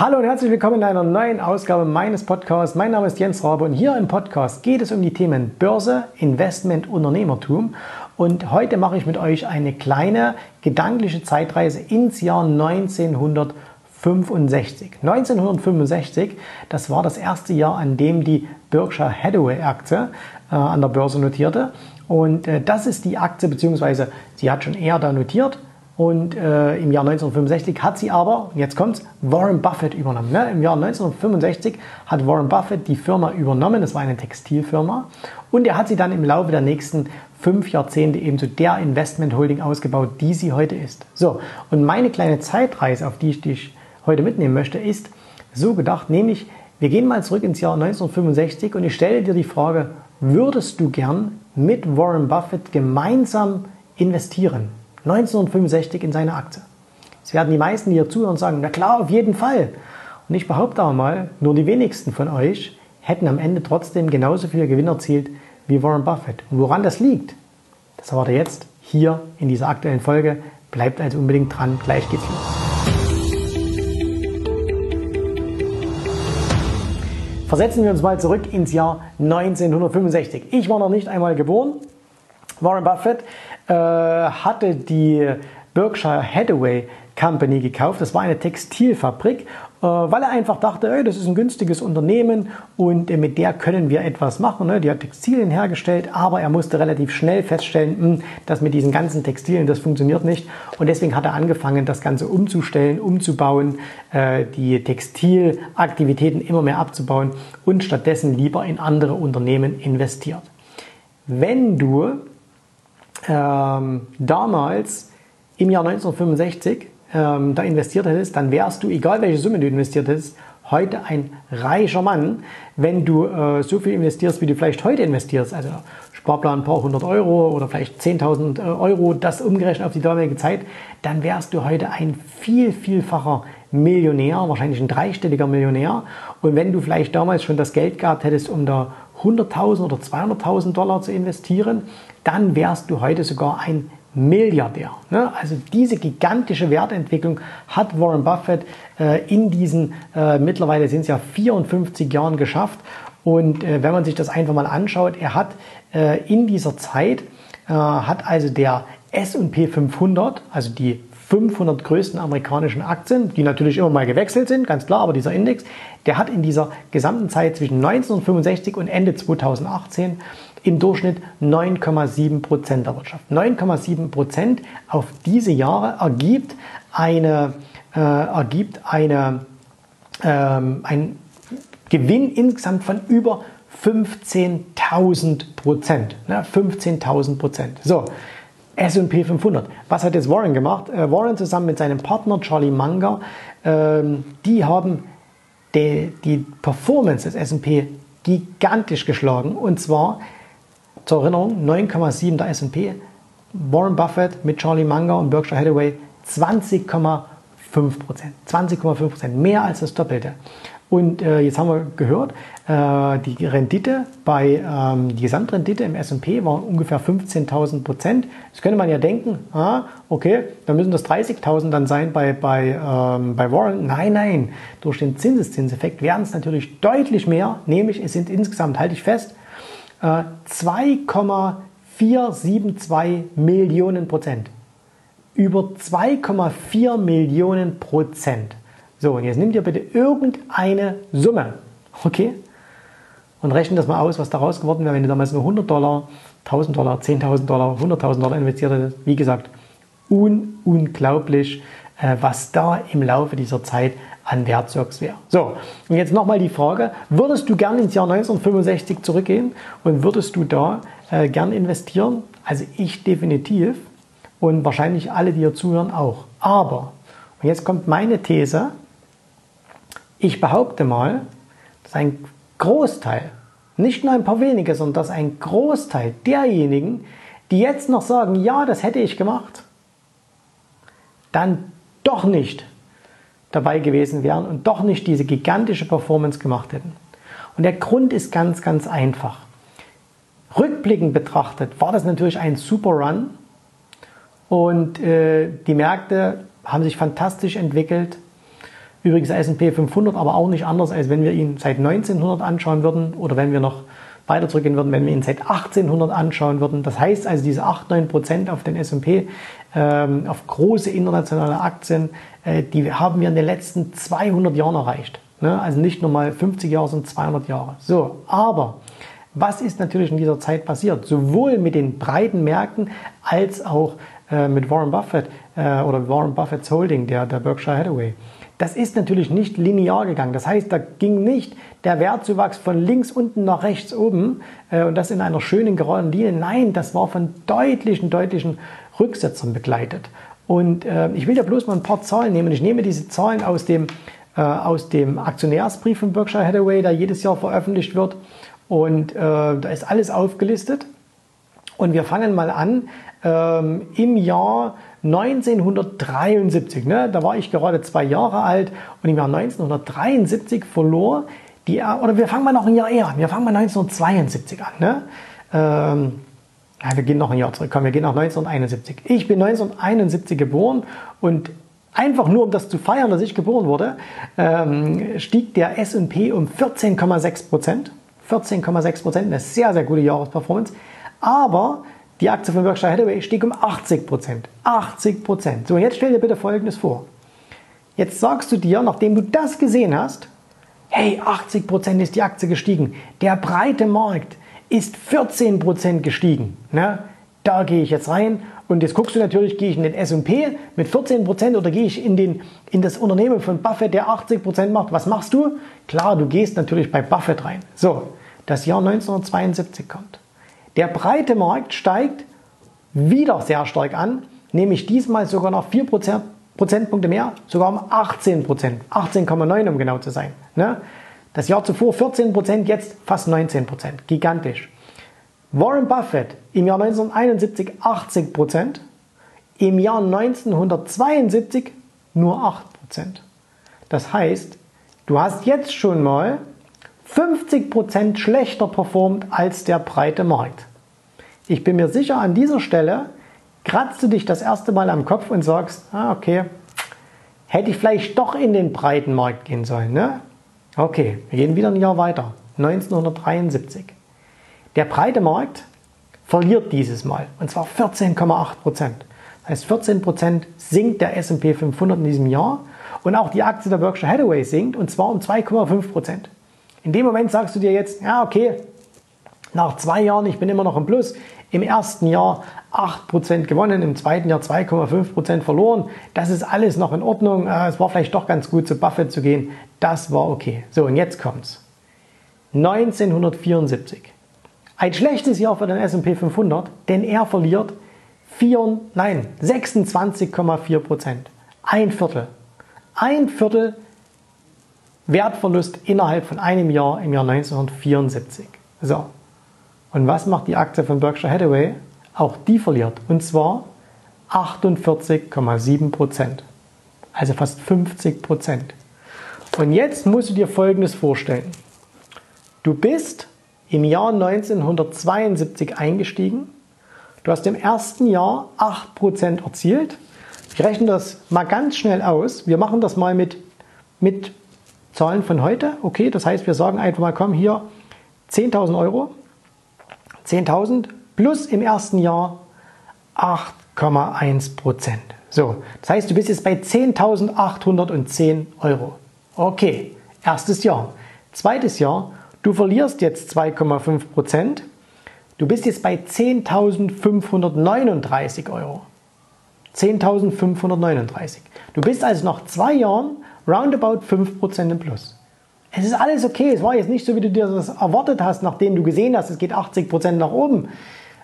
Hallo und herzlich willkommen in einer neuen Ausgabe meines Podcasts. Mein Name ist Jens Rabe und hier im Podcast geht es um die Themen Börse, Investment, Unternehmertum. Und heute mache ich mit euch eine kleine gedankliche Zeitreise ins Jahr 1965. 1965, das war das erste Jahr, an dem die Berkshire Hathaway Aktie äh, an der Börse notierte. Und äh, das ist die Aktie, beziehungsweise sie hat schon eher da notiert, und äh, im Jahr 1965 hat sie aber, jetzt kommt's, Warren Buffett übernommen. Ne? Im Jahr 1965 hat Warren Buffett die Firma übernommen. Das war eine Textilfirma. Und er hat sie dann im Laufe der nächsten fünf Jahrzehnte eben zu der Investment Holding ausgebaut, die sie heute ist. So, und meine kleine Zeitreise, auf die ich dich heute mitnehmen möchte, ist so gedacht, nämlich wir gehen mal zurück ins Jahr 1965 und ich stelle dir die Frage, würdest du gern mit Warren Buffett gemeinsam investieren? 1965 in seine Aktie. Es werden die meisten, hier zuhören, sagen, na klar, auf jeden Fall. Und ich behaupte auch mal, nur die wenigsten von euch hätten am Ende trotzdem genauso viel Gewinn erzielt wie Warren Buffett. Und woran das liegt, das erfahrt ihr jetzt hier in dieser aktuellen Folge. Bleibt also unbedingt dran, gleich geht's los. Versetzen wir uns mal zurück ins Jahr 1965. Ich war noch nicht einmal geboren. Warren Buffett äh, hatte die Berkshire Hathaway Company gekauft. Das war eine Textilfabrik, äh, weil er einfach dachte, das ist ein günstiges Unternehmen und mit der können wir etwas machen. Ne? Die hat Textilien hergestellt, aber er musste relativ schnell feststellen, hm, dass mit diesen ganzen Textilien das funktioniert nicht. Und deswegen hat er angefangen, das Ganze umzustellen, umzubauen, äh, die Textilaktivitäten immer mehr abzubauen und stattdessen lieber in andere Unternehmen investiert. Wenn du ähm, damals im Jahr 1965 ähm, da investiert hättest, dann wärst du, egal welche Summe du investiert hättest, heute ein reicher Mann, wenn du äh, so viel investierst, wie du vielleicht heute investierst. Also Sparplan ein paar hundert Euro oder vielleicht 10.000 äh, Euro, das umgerechnet auf die damalige Zeit, dann wärst du heute ein viel, vielfacher Millionär, wahrscheinlich ein dreistelliger Millionär. Und wenn du vielleicht damals schon das Geld gehabt hättest, um da 100.000 oder 200.000 Dollar zu investieren, dann wärst du heute sogar ein Milliardär. Ne? Also diese gigantische Wertentwicklung hat Warren Buffett äh, in diesen äh, mittlerweile sind es ja 54 Jahren geschafft. Und äh, wenn man sich das einfach mal anschaut, er hat in dieser Zeit, hat also der S&P 500, also die 500 größten amerikanischen Aktien, die natürlich immer mal gewechselt sind, ganz klar, aber dieser Index, der hat in dieser gesamten Zeit zwischen 1965 und Ende 2018 im Durchschnitt 9,7 Prozent erwirtschaftet. 9,7 Prozent auf diese Jahre ergibt eine, äh, ergibt eine, ähm, ein Gewinn insgesamt von über 15.000 Prozent. Ne? 15.000 Prozent. So, S&P 500. Was hat jetzt Warren gemacht? Äh, Warren zusammen mit seinem Partner Charlie Munger, ähm, die haben die, die Performance des S&P gigantisch geschlagen. Und zwar zur Erinnerung, 9,7 der S&P, Warren Buffett mit Charlie Munger und Berkshire Hathaway 20,5 Prozent. 20,5 Prozent, mehr als das Doppelte. Und äh, jetzt haben wir gehört, äh, die Rendite bei, ähm, die Gesamtrendite im S&P war ungefähr 15.000 Prozent. Jetzt könnte man ja denken, ah, okay, dann müssen das 30.000 dann sein bei, bei, ähm, bei Warren. Nein, nein, durch den Zinseszinseffekt werden es natürlich deutlich mehr, nämlich es sind insgesamt, halte ich fest, 2,472 Millionen Prozent. Über 2,4 Millionen Prozent. So, und jetzt nimmt ihr bitte irgendeine Summe, okay? Und rechnet das mal aus, was daraus geworden wäre, wenn du damals nur 100 Dollar, 1000 Dollar, 10.000 Dollar, 100.000 Dollar investiert hättest. Wie gesagt, un unglaublich, äh, was da im Laufe dieser Zeit an Wertzuwachs wäre. So, und jetzt nochmal die Frage, würdest du gern ins Jahr 1965 zurückgehen und würdest du da äh, gern investieren? Also ich definitiv und wahrscheinlich alle, die hier zuhören, auch. Aber, und jetzt kommt meine These, ich behaupte mal, dass ein Großteil, nicht nur ein paar wenige, sondern dass ein Großteil derjenigen, die jetzt noch sagen, ja, das hätte ich gemacht, dann doch nicht dabei gewesen wären und doch nicht diese gigantische Performance gemacht hätten. Und der Grund ist ganz, ganz einfach. Rückblickend betrachtet war das natürlich ein super Run und äh, die Märkte haben sich fantastisch entwickelt. Übrigens S&P 500 aber auch nicht anders, als wenn wir ihn seit 1900 anschauen würden oder wenn wir noch weiter zurückgehen würden, wenn wir ihn seit 1800 anschauen würden. Das heißt also diese 8, 9 Prozent auf den S&P, ähm, auf große internationale Aktien, äh, die haben wir in den letzten 200 Jahren erreicht. Ne? Also nicht nur mal 50 Jahre, sondern 200 Jahre. So, aber was ist natürlich in dieser Zeit passiert? Sowohl mit den breiten Märkten als auch äh, mit Warren Buffett äh, oder Warren Buffett's Holding, der, der Berkshire Hathaway. Das ist natürlich nicht linear gegangen. Das heißt, da ging nicht der Wertzuwachs von links unten nach rechts oben äh, und das in einer schönen geraden Linie. Nein, das war von deutlichen, deutlichen Rücksetzern begleitet. Und äh, ich will ja bloß mal ein paar Zahlen nehmen. Ich nehme diese Zahlen aus dem, äh, aus dem Aktionärsbrief von Berkshire Hathaway, der jedes Jahr veröffentlicht wird. Und äh, da ist alles aufgelistet. Und wir fangen mal an ähm, im Jahr 1973, ne, da war ich gerade zwei Jahre alt und im Jahr 1973 verlor die, oder wir fangen mal noch ein Jahr eher an, wir fangen mal 1972 an. Ne? Ähm, ja, wir gehen noch ein Jahr zurück, komm, wir gehen nach 1971. Ich bin 1971 geboren und einfach nur um das zu feiern, dass ich geboren wurde, ähm, stieg der S&P um 14,6 Prozent. 14,6 Prozent, eine sehr, sehr gute Jahresperformance. Aber die Aktie von Berkshire Hathaway stieg um 80 Prozent. 80 Prozent. So, jetzt stell dir bitte Folgendes vor. Jetzt sagst du dir, nachdem du das gesehen hast, hey, 80 Prozent ist die Aktie gestiegen. Der breite Markt ist 14 Prozent gestiegen. Ne? Da gehe ich jetzt rein und jetzt guckst du natürlich, gehe ich in den S&P mit 14 Prozent oder gehe ich in, den, in das Unternehmen von Buffett, der 80 Prozent macht. Was machst du? Klar, du gehst natürlich bei Buffett rein. So, das Jahr 1972 kommt. Der breite Markt steigt wieder sehr stark an, nämlich diesmal sogar noch 4 Prozentpunkte mehr, sogar um 18 Prozent, 18,9 um genau zu sein. Ne? Das Jahr zuvor 14 Prozent, jetzt fast 19 Prozent, gigantisch. Warren Buffett im Jahr 1971 80 Prozent, im Jahr 1972 nur 8 Prozent. Das heißt, du hast jetzt schon mal 50% schlechter performt als der breite Markt. Ich bin mir sicher, an dieser Stelle kratzt du dich das erste Mal am Kopf und sagst, ah, okay, hätte ich vielleicht doch in den breiten Markt gehen sollen. Ne? Okay, wir gehen wieder ein Jahr weiter. 1973. Der breite Markt verliert dieses Mal und zwar 14,8 Prozent. Das heißt, 14 Prozent sinkt der S&P 500 in diesem Jahr und auch die Aktie der Berkshire Hathaway sinkt und zwar um 2,5 Prozent. In dem Moment sagst du dir jetzt, ja, okay, nach zwei Jahren, ich bin immer noch im Plus. Im ersten Jahr 8% gewonnen, im zweiten Jahr 2,5% verloren. Das ist alles noch in Ordnung. Äh, es war vielleicht doch ganz gut, zu Buffett zu gehen. Das war okay. So, und jetzt kommt's. 1974. Ein schlechtes Jahr für den S&P 500, denn er verliert 4, nein, 26,4%. Ein Viertel. Ein Viertel Wertverlust innerhalb von einem Jahr im Jahr 1974. So. Und was macht die Aktie von Berkshire Hathaway? Auch die verliert. Und zwar 48,7 Prozent. Also fast 50 Prozent. Und jetzt musst du dir Folgendes vorstellen. Du bist im Jahr 1972 eingestiegen. Du hast im ersten Jahr 8% erzielt. Ich rechne das mal ganz schnell aus. Wir machen das mal mit, mit Zahlen von heute. Okay, das heißt, wir sagen einfach mal, komm hier 10.000 Euro. 10.000 plus im ersten Jahr 8,1 Prozent. So, das heißt, du bist jetzt bei 10.810 Euro. Okay, erstes Jahr. Zweites Jahr, du verlierst jetzt 2,5 Prozent. Du bist jetzt bei 10.539 Euro. 10.539. Du bist also nach zwei Jahren roundabout 5% im Plus. Es ist alles okay. Es war jetzt nicht so, wie du dir das erwartet hast, nachdem du gesehen hast, es geht 80% nach oben.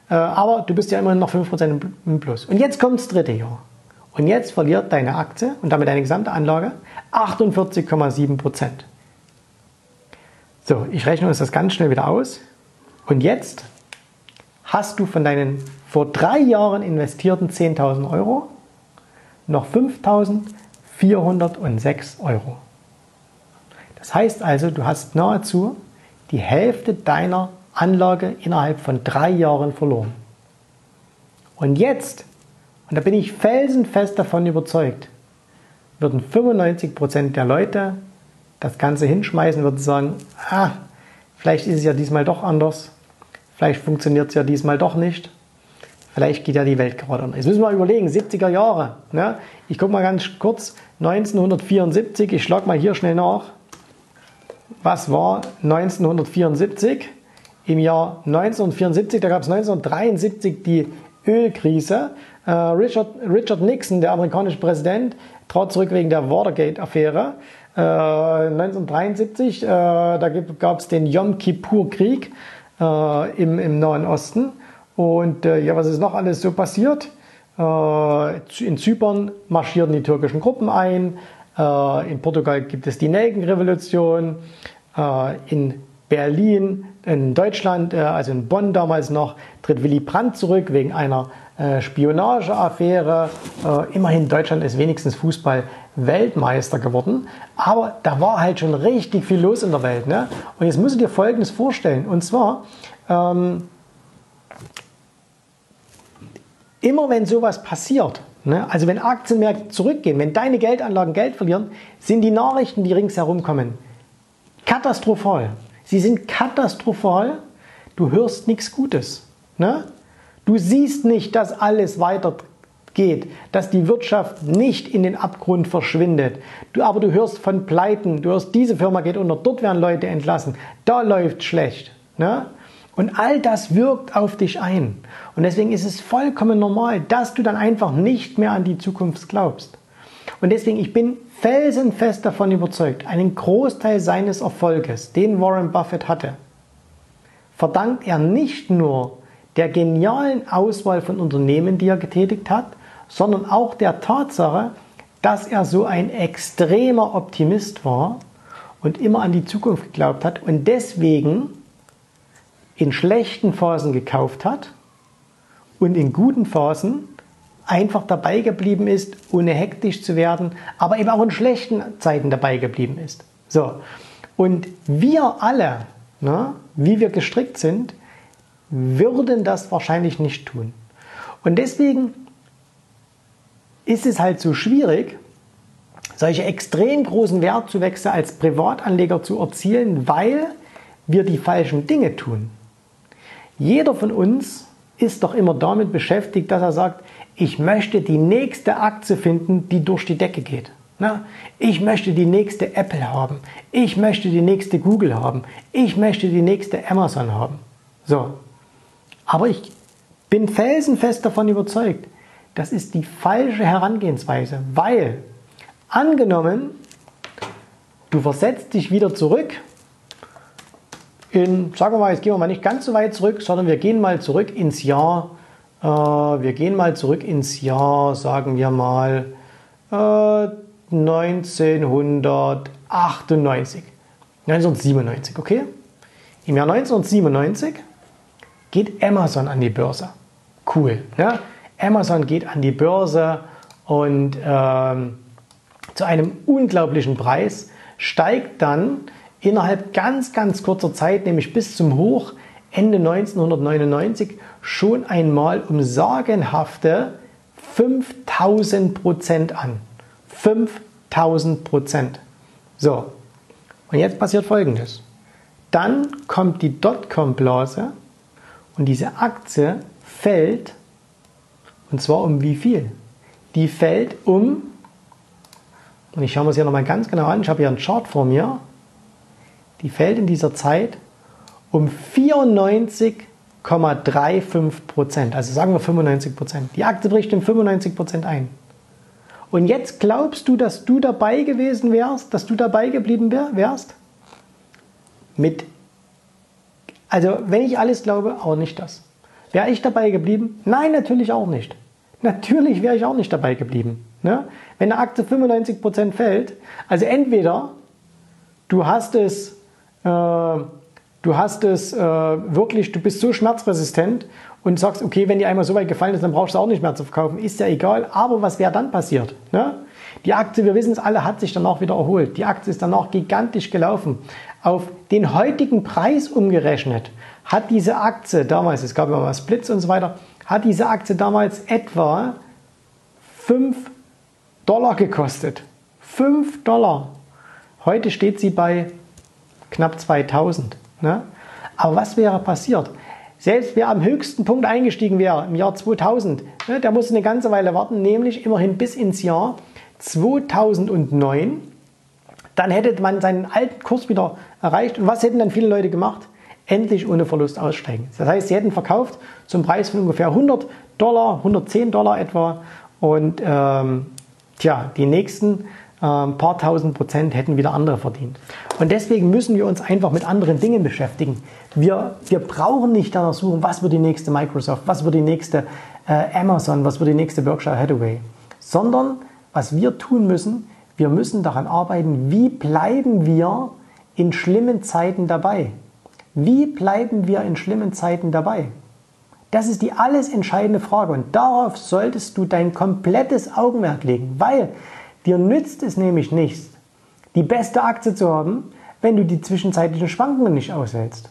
Äh, aber du bist ja immerhin noch 5% im Plus. Und jetzt kommt das dritte Jahr. Und jetzt verliert deine Aktie und damit deine gesamte Anlage 48,7%. So, ich rechne uns das ganz schnell wieder aus. Und jetzt hast du von deinen vor drei Jahren investierten 10.000 Euro noch 5.406 Euro. Das heißt also, du hast nahezu die Hälfte deiner Anlage innerhalb von drei Jahren verloren. Und jetzt, und da bin ich felsenfest davon überzeugt, würden 95% der Leute das Ganze hinschmeißen, würden sagen, ah, vielleicht ist es ja diesmal doch anders, vielleicht funktioniert es ja diesmal doch nicht, vielleicht geht ja die Welt gerade unter. Jetzt müssen wir mal überlegen, 70er Jahre. Ne? Ich gucke mal ganz kurz, 1974, ich schlage mal hier schnell nach. Was war 1974? Im Jahr 1974, da gab es 1973 die Ölkrise. Äh, Richard, Richard Nixon, der amerikanische Präsident, trat zurück wegen der Watergate-Affäre. 1973, äh, äh, da gab es den Yom Kippur-Krieg im, im Nahen Osten. Und ja, was ist noch alles so passiert? in Zypern marschierten die türkischen Gruppen ein. in Portugal gibt es die Nelkenrevolution. in Berlin, in Deutschland, also in Bonn damals noch, tritt Willy Brandt zurück wegen einer äh, Spionageaffäre. Äh, immerhin Deutschland ist wenigstens Fußball Weltmeister geworden. Aber da war halt schon richtig viel los in der Welt. Ne? Und jetzt musst du dir Folgendes vorstellen. Und zwar, ähm, immer wenn sowas passiert, ne, also wenn Aktienmärkte zurückgehen, wenn deine Geldanlagen Geld verlieren, sind die Nachrichten, die ringsherum kommen, katastrophal. Sie sind katastrophal. Du hörst nichts Gutes. Ne? Du siehst nicht, dass alles weitergeht, dass die Wirtschaft nicht in den Abgrund verschwindet. Du, aber du hörst von Pleiten, du hörst, diese Firma geht unter, dort werden Leute entlassen, da läuft schlecht. Ne? Und all das wirkt auf dich ein. Und deswegen ist es vollkommen normal, dass du dann einfach nicht mehr an die Zukunft glaubst. Und deswegen, ich bin felsenfest davon überzeugt, einen Großteil seines Erfolges, den Warren Buffett hatte, verdankt er nicht nur der genialen Auswahl von Unternehmen, die er getätigt hat, sondern auch der Tatsache, dass er so ein extremer Optimist war und immer an die Zukunft geglaubt hat und deswegen in schlechten Phasen gekauft hat und in guten Phasen einfach dabei geblieben ist, ohne hektisch zu werden, aber eben auch in schlechten Zeiten dabei geblieben ist. So. Und wir alle, ne, wie wir gestrickt sind, würden das wahrscheinlich nicht tun. Und deswegen ist es halt so schwierig, solche extrem großen Wertzuwächse als Privatanleger zu erzielen, weil wir die falschen Dinge tun. Jeder von uns ist doch immer damit beschäftigt, dass er sagt, ich möchte die nächste Aktie finden, die durch die Decke geht. ich möchte die nächste Apple haben. Ich möchte die nächste Google haben. Ich möchte die nächste Amazon haben. So, aber ich bin felsenfest davon überzeugt, das ist die falsche Herangehensweise, weil angenommen, du versetzt dich wieder zurück in, sagen wir mal, jetzt gehen wir mal nicht ganz so weit zurück, sondern wir gehen mal zurück ins Jahr, äh, wir gehen mal zurück ins Jahr, sagen wir mal, äh, 1998, 1997, okay? Im Jahr 1997 geht Amazon an die Börse. Cool. Ne? Amazon geht an die Börse und ähm, zu einem unglaublichen Preis steigt dann innerhalb ganz, ganz kurzer Zeit, nämlich bis zum Hoch Ende 1999, schon einmal um sagenhafte 5000 Prozent an. 5000 Prozent. So, und jetzt passiert Folgendes. Dann kommt die Dotcom-Blase und diese Aktie fällt, und zwar um wie viel? Die fällt um, und ich schaue mir das hier nochmal ganz genau an, ich habe hier einen Chart vor mir, die fällt in dieser Zeit um 94,35 Prozent, also sagen wir 95 Prozent. Die Aktie bricht um 95 Prozent ein. Und jetzt glaubst du, dass du dabei gewesen wärst, dass du dabei geblieben wärst? Mit also, wenn ich alles glaube, auch nicht das. Wäre ich dabei geblieben? Nein, natürlich auch nicht. Natürlich wäre ich auch nicht dabei geblieben. Ne? Wenn eine Aktie 95% fällt, also entweder du hast es, du hast es äh, wirklich, du bist so schmerzresistent und sagst, okay, wenn die einmal so weit gefallen ist, dann brauchst du auch nicht mehr zu verkaufen, ist ja egal, aber was wäre dann passiert? Ne? Die Aktie, wir wissen es alle, hat sich danach wieder erholt. Die Aktie ist danach gigantisch gelaufen. Auf den heutigen Preis umgerechnet hat diese Aktie damals, es gab ja mal Splits und so weiter, hat diese Aktie damals etwa 5 Dollar gekostet. 5 Dollar. Heute steht sie bei knapp 2000. Ne? Aber was wäre passiert? Selbst wer am höchsten Punkt eingestiegen wäre im Jahr 2000, ne, der musste eine ganze Weile warten, nämlich immerhin bis ins Jahr 2009. Dann hätte man seinen alten Kurs wieder erreicht. Und was hätten dann viele Leute gemacht? Endlich ohne Verlust aussteigen. Das heißt, sie hätten verkauft zum Preis von ungefähr 100 Dollar, 110 Dollar etwa. Und ähm, tja, die nächsten ein ähm, paar tausend Prozent hätten wieder andere verdient. Und deswegen müssen wir uns einfach mit anderen Dingen beschäftigen. Wir, wir brauchen nicht danach suchen, was wird die nächste Microsoft, was wird die nächste äh, Amazon, was wird die nächste Berkshire Hathaway, sondern was wir tun müssen, wir müssen daran arbeiten, wie bleiben wir in schlimmen Zeiten dabei. Wie bleiben wir in schlimmen Zeiten dabei? Das ist die alles entscheidende Frage und darauf solltest du dein komplettes Augenmerk legen, weil Dir nützt es nämlich nichts, die beste Aktie zu haben, wenn du die zwischenzeitlichen Schwankungen nicht aushältst.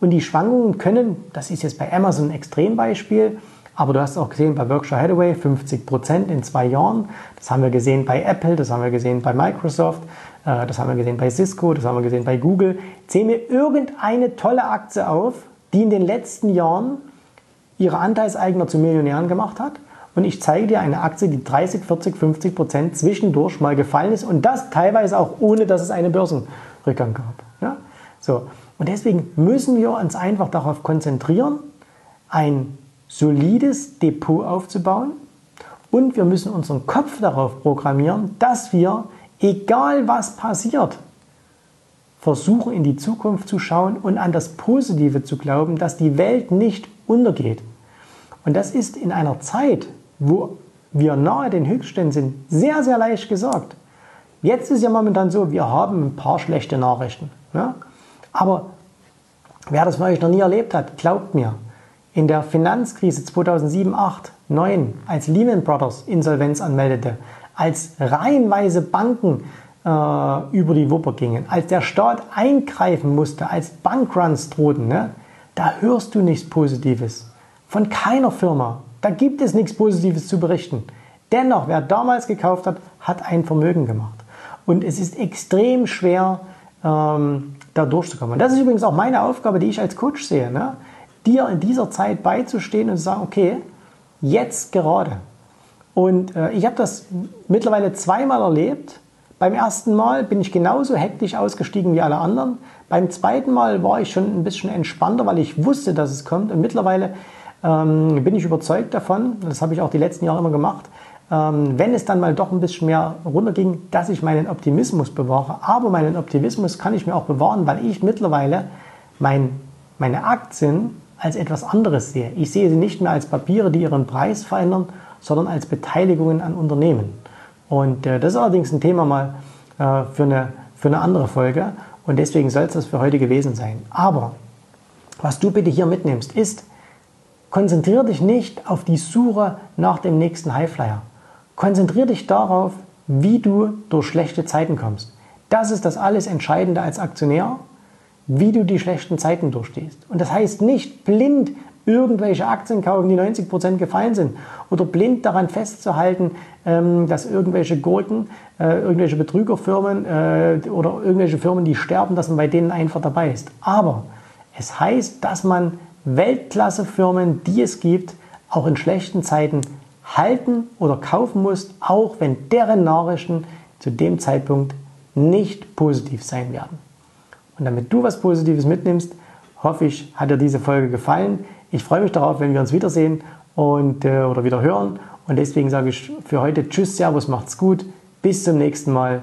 Und die Schwankungen können, das ist jetzt bei Amazon ein Extrembeispiel, aber du hast auch gesehen bei Berkshire Hathaway 50 Prozent in zwei Jahren. Das haben wir gesehen bei Apple, das haben wir gesehen bei Microsoft, äh, das haben wir gesehen bei Cisco, das haben wir gesehen bei Google. Zähl mir irgendeine tolle Aktie auf, die in den letzten Jahren ihre Anteilseigner zu Millionären gemacht hat und ich zeige dir eine Aktie, die 30, 40, 50 Prozent zwischendurch mal gefallen ist und das teilweise auch ohne, dass es einen Börsenrückgang gab. Ja? So. Und deswegen müssen wir uns einfach darauf konzentrieren, ein solides Depot aufzubauen und wir müssen unseren Kopf darauf programmieren, dass wir, egal was passiert, versuchen in die Zukunft zu schauen und an das Positive zu glauben, dass die Welt nicht untergeht. Und das ist in einer Zeit, wo wir nahe den Höchstständen sind, sehr, sehr leicht gesagt. Jetzt ist ja momentan so, wir haben ein paar schlechte Nachrichten. Ja? Aber wer das von euch noch nie erlebt hat, glaubt mir, in der Finanzkrise 2007, 8, 9, als Lehman Brothers Insolvenz anmeldete, als reihenweise Banken äh, über die Wupper gingen, als der Staat eingreifen musste, als Bankruns drohten, ne? da hörst du nichts Positives. Von keiner Firma, da gibt es nichts Positives zu berichten. Dennoch, wer damals gekauft hat, hat ein Vermögen gemacht. Und es ist extrem schwer, ähm, da durchzukommen. Und das ist übrigens auch meine Aufgabe, die ich als Coach sehe. Ne? Dir in dieser Zeit beizustehen und zu sagen, okay, jetzt gerade. Und äh, ich habe das mittlerweile zweimal erlebt. Beim ersten Mal bin ich genauso hektisch ausgestiegen wie alle anderen. Beim zweiten Mal war ich schon ein bisschen entspannter, weil ich wusste, dass es kommt. Und mittlerweile ähm, bin ich überzeugt davon, das habe ich auch die letzten Jahre immer gemacht, ähm, wenn es dann mal doch ein bisschen mehr runterging, dass ich meinen Optimismus bewahre. Aber meinen Optimismus kann ich mir auch bewahren, weil ich mittlerweile mein, meine Aktien als etwas anderes sehe. Ich sehe sie nicht mehr als Papiere, die ihren Preis verändern, sondern als Beteiligungen an Unternehmen. Und äh, das ist allerdings ein Thema mal äh, für, eine, für eine andere Folge. Und deswegen soll es das für heute gewesen sein. Aber was du bitte hier mitnimmst, ist, Konzentriere dich nicht auf die Suche nach dem nächsten Highflyer. Konzentriere dich darauf, wie du durch schlechte Zeiten kommst. Das ist das alles Entscheidende als Aktionär, wie du die schlechten Zeiten durchstehst. Und das heißt nicht blind irgendwelche Aktien kaufen, die 90% gefallen sind oder blind daran festzuhalten, ähm, dass irgendwelche Gurken, äh, irgendwelche Betrügerfirmen äh, oder irgendwelche Firmen, die sterben, dass man bei denen einfach dabei ist. Aber es heißt, dass man Weltklasse-Firmen, die es gibt, auch in schlechten Zeiten halten oder kaufen musst, auch wenn deren Nachrichten zu dem Zeitpunkt nicht positiv sein werden. Und damit du was Positives mitnimmst, hoffe ich, hat dir diese Folge gefallen. Ich freue mich darauf, wenn wir uns wiedersehen und, äh, oder wieder hören. Und deswegen sage ich für heute Tschüss, Servus, macht's gut. Bis zum nächsten Mal.